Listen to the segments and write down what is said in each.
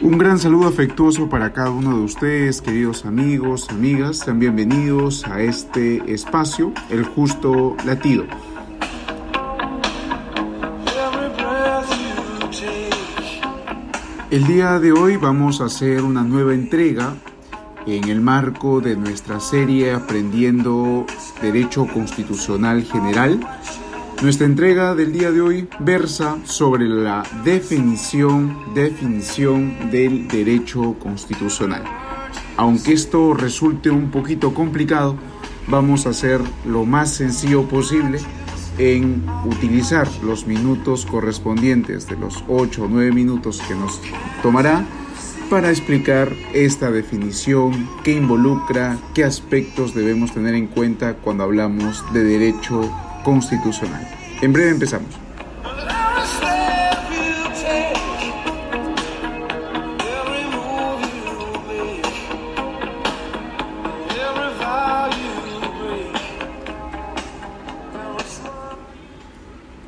Un gran saludo afectuoso para cada uno de ustedes, queridos amigos, amigas. Sean bienvenidos a este espacio, El Justo Latido. El día de hoy vamos a hacer una nueva entrega en el marco de nuestra serie Aprendiendo Derecho Constitucional General nuestra entrega del día de hoy versa sobre la definición, definición del derecho constitucional. Aunque esto resulte un poquito complicado, vamos a hacer lo más sencillo posible en utilizar los minutos correspondientes de los 8 o 9 minutos que nos tomará para explicar esta definición, qué involucra, qué aspectos debemos tener en cuenta cuando hablamos de derecho constitucional. En breve empezamos.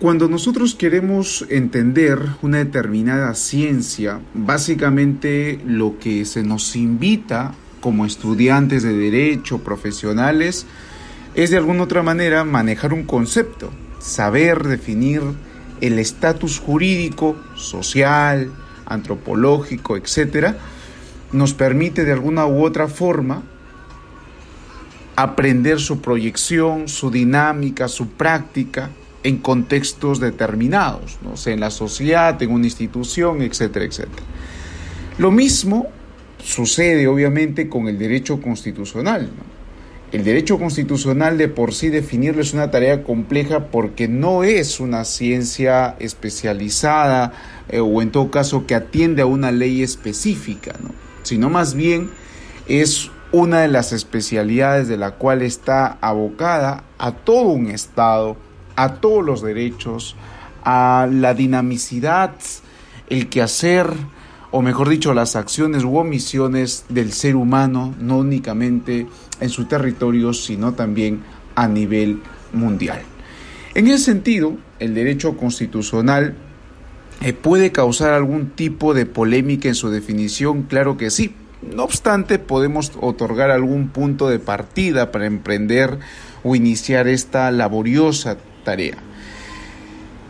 Cuando nosotros queremos entender una determinada ciencia, básicamente lo que se nos invita como estudiantes de derecho, profesionales, es de alguna otra manera manejar un concepto, saber definir el estatus jurídico, social, antropológico, etc., nos permite de alguna u otra forma aprender su proyección, su dinámica, su práctica en contextos determinados, ¿no? sea, en la sociedad, en una institución, etcétera, etcétera. Lo mismo sucede obviamente con el derecho constitucional. ¿no? El derecho constitucional de por sí definirlo es una tarea compleja porque no es una ciencia especializada eh, o en todo caso que atiende a una ley específica, ¿no? sino más bien es una de las especialidades de la cual está abocada a todo un Estado, a todos los derechos, a la dinamicidad, el quehacer, o mejor dicho, las acciones u omisiones del ser humano, no únicamente en su territorio, sino también a nivel mundial. En ese sentido, el derecho constitucional eh, puede causar algún tipo de polémica en su definición, claro que sí. No obstante, podemos otorgar algún punto de partida para emprender o iniciar esta laboriosa tarea.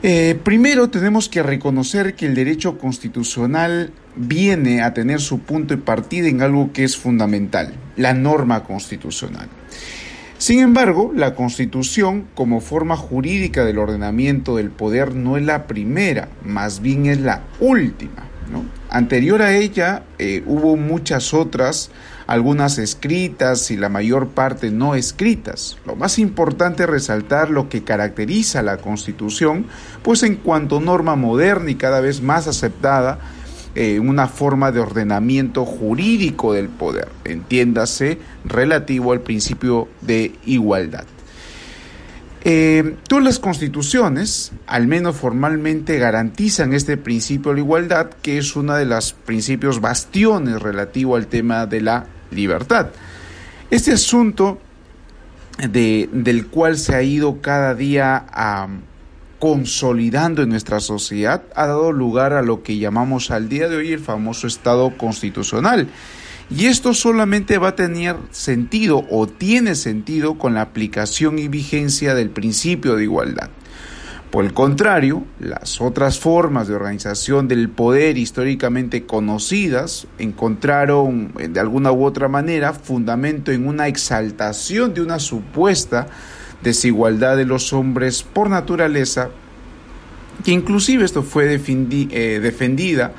Eh, primero tenemos que reconocer que el derecho constitucional viene a tener su punto de partida en algo que es fundamental, la norma constitucional. Sin embargo, la Constitución, como forma jurídica del ordenamiento del poder, no es la primera, más bien es la última. Anterior a ella eh, hubo muchas otras, algunas escritas y la mayor parte no escritas. Lo más importante es resaltar lo que caracteriza a la Constitución, pues en cuanto norma moderna y cada vez más aceptada, eh, una forma de ordenamiento jurídico del poder, entiéndase, relativo al principio de igualdad. Eh, todas las constituciones, al menos formalmente, garantizan este principio de la igualdad, que es uno de los principios bastiones relativo al tema de la libertad. Este asunto del cual se ha ido cada día a consolidando en nuestra sociedad ha dado lugar a lo que llamamos al día de hoy el famoso Estado constitucional. Y esto solamente va a tener sentido o tiene sentido con la aplicación y vigencia del principio de igualdad. Por el contrario, las otras formas de organización del poder históricamente conocidas encontraron de alguna u otra manera fundamento en una exaltación de una supuesta desigualdad de los hombres por naturaleza, que inclusive esto fue eh, defendida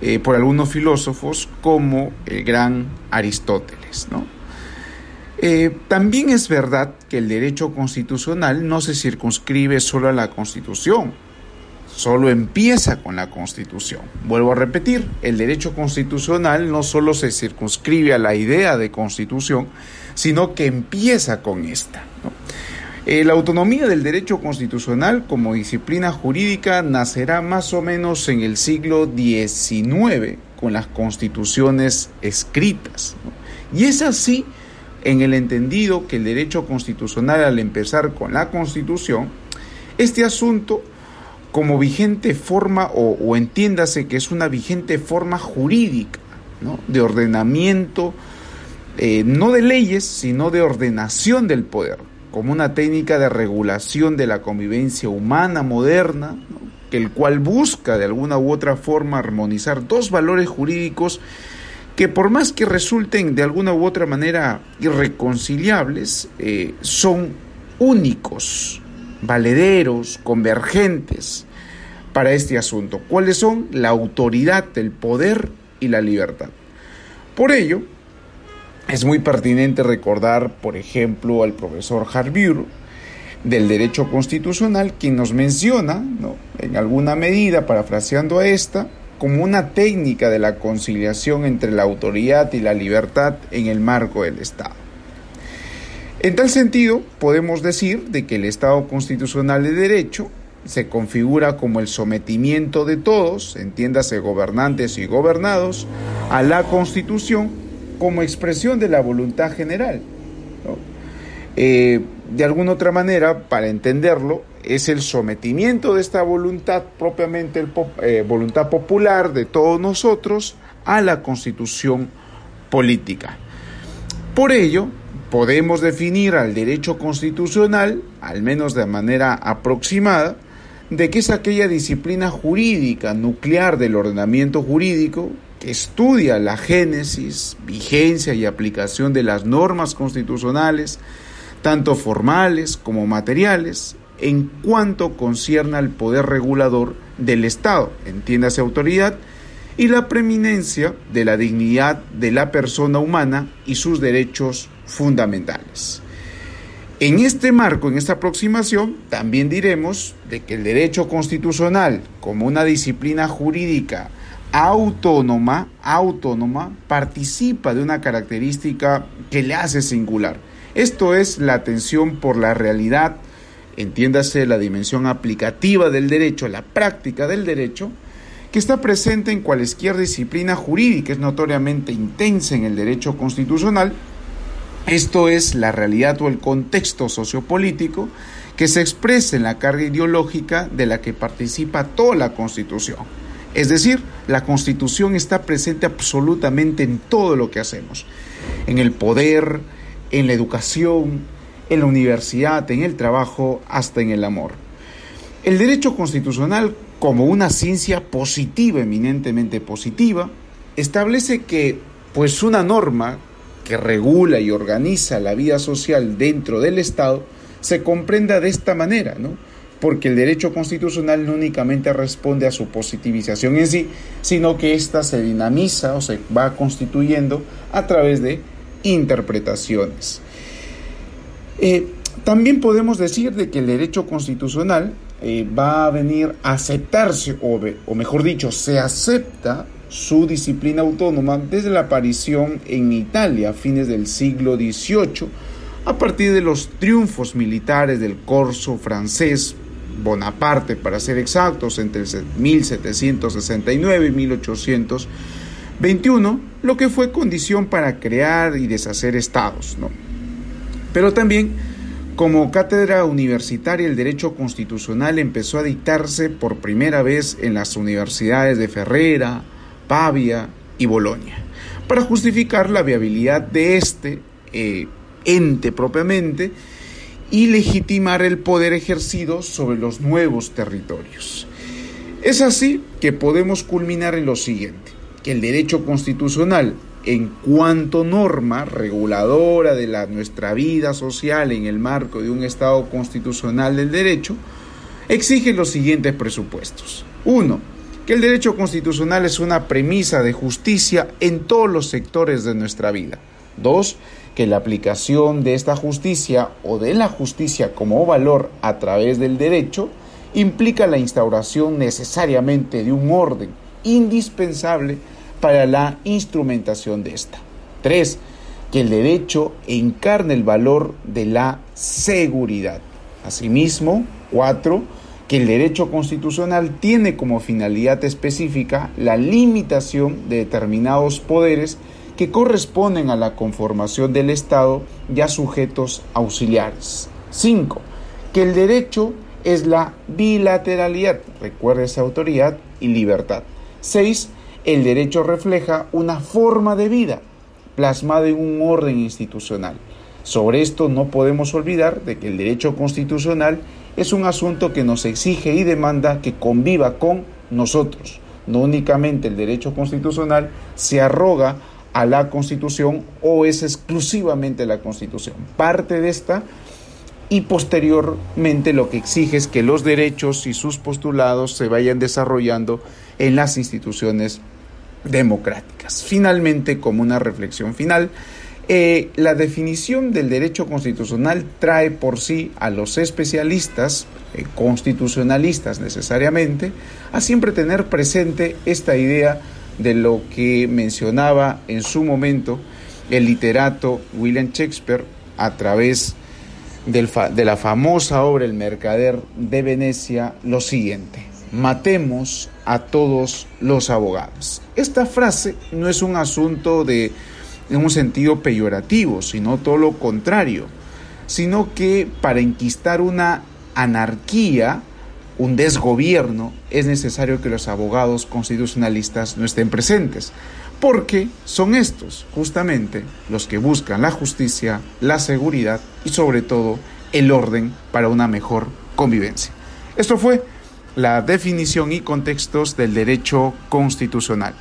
eh, por algunos filósofos como el gran Aristóteles. Eh, también es verdad que el derecho constitucional no se circunscribe solo a la Constitución, solo empieza con la Constitución. Vuelvo a repetir, el derecho constitucional no solo se circunscribe a la idea de Constitución, sino que empieza con esta. Eh, la autonomía del derecho constitucional como disciplina jurídica nacerá más o menos en el siglo XIX con las constituciones escritas. Y es así en el entendido que el derecho constitucional al empezar con la constitución, este asunto como vigente forma, o, entiéndase que es una vigente forma jurídica, de ordenamiento, eh, no de leyes, sino de ordenación del poder, como una técnica de regulación de la convivencia humana moderna, que el cual busca de alguna u otra forma armonizar dos valores jurídicos que por más que resulten de alguna u otra manera irreconciliables, eh, son únicos valederos, convergentes para este asunto. ¿Cuáles son? La autoridad, el poder y la libertad. Por ello, es muy pertinente recordar, por ejemplo, al profesor Harbiur del derecho constitucional, quien nos menciona, en alguna medida, parafraseando a esta, como una técnica de la conciliación entre la autoridad y la libertad en el marco del Estado. En tal sentido, podemos decir de que el Estado constitucional de derecho se configura como el sometimiento de todos, entiéndase gobernantes y gobernados, a la Constitución como expresión de la voluntad general. Eh, de alguna otra manera, para entenderlo, es el sometimiento de esta voluntad, propiamente eh, voluntad popular de todos nosotros, a la Constitución política. Por ello, podemos definir al derecho constitucional, al menos de manera aproximada, de que es aquella disciplina jurídica nuclear del ordenamiento jurídico que estudia la génesis, vigencia y aplicación de las normas constitucionales, tanto formales como materiales, en cuanto concierne al poder regulador del Estado, entiéndase autoridad, y la preeminencia de la dignidad de la persona humana y sus derechos fundamentales. En este marco, en esta aproximación, también diremos de que el derecho constitucional, como una disciplina jurídica autónoma, autónoma, participa de una característica que le hace singular. Esto es la atención por la realidad, entiéndase la dimensión aplicativa del derecho, la práctica del derecho, que está presente en cualquier disciplina jurídica, es notoriamente intensa en el derecho constitucional, esto es la realidad o el contexto sociopolítico que se expresa en la carga ideológica de la que participa toda la Constitución. Es decir, la Constitución está presente absolutamente en todo lo que hacemos, en el poder, en la educación, en la universidad, en el trabajo, hasta en el amor. El derecho constitucional, como una ciencia positiva, eminentemente positiva, establece que pues una norma que regula y organiza la vida social dentro del Estado se comprenda de esta manera, ¿no? Porque el derecho constitucional no únicamente responde a su positivización en sí, sino que ésta se dinamiza o se va constituyendo a través de interpretaciones. Eh, también podemos decir de que el derecho constitucional eh, va a venir a aceptarse, o, o mejor dicho, se acepta su disciplina autónoma desde la aparición en Italia a fines del siglo XVIII, a partir de los triunfos militares del corso francés Bonaparte, para ser exactos, entre 1769 y 1821, lo que fue condición para crear y deshacer estados. ¿no? Pero también, como cátedra universitaria, el derecho constitucional empezó a dictarse por primera vez en las universidades de Ferrera, Pavia y Bolonia, para justificar la viabilidad de este eh, ente propiamente y legitimar el poder ejercido sobre los nuevos territorios. Es así que podemos culminar en lo siguiente, que el derecho constitucional, en cuanto norma reguladora de nuestra vida social en el marco de un Estado constitucional del derecho, exige los siguientes presupuestos. Uno, que el derecho constitucional es una premisa de justicia en todos los sectores de nuestra vida. Dos, que la aplicación de esta justicia o de la justicia como valor a través del derecho implica la instauración necesariamente de un orden indispensable para la instrumentación de esta. 3. Que el derecho encarne el valor de la seguridad. Asimismo, 4. Que el derecho constitucional tiene como finalidad específica la limitación de determinados poderes que corresponden a la conformación del Estado y a sujetos auxiliares. 5. Que el derecho es la bilateralidad, recuerde esa autoridad y libertad. 6. El derecho refleja una forma de vida plasmada en un orden institucional. Sobre esto no podemos olvidar de que el derecho constitucional es un asunto que nos exige y demanda que conviva con nosotros. No únicamente el derecho constitucional se arroga a la Constitución o es exclusivamente la Constitución. Parte de esta y posteriormente lo que exige es que los derechos y sus postulados se vayan desarrollando en las instituciones democráticas. Finalmente, como una reflexión final, eh, la definición del derecho constitucional trae por sí a los especialistas, eh, constitucionalistas necesariamente, a siempre tener presente esta idea de lo que mencionaba en su momento el literato William Shakespeare a través de la famosa obra El Mercader de Venecia lo siguiente, matemos a todos los abogados. Esta frase no es un asunto de en un sentido peyorativo, sino todo lo contrario, sino que para enquistar una anarquía, un desgobierno, es necesario que los abogados constitucionalistas no estén presentes porque son estos justamente los que buscan la justicia, la seguridad y sobre todo el orden para una mejor convivencia. Esto fue la definición y contextos del derecho constitucional.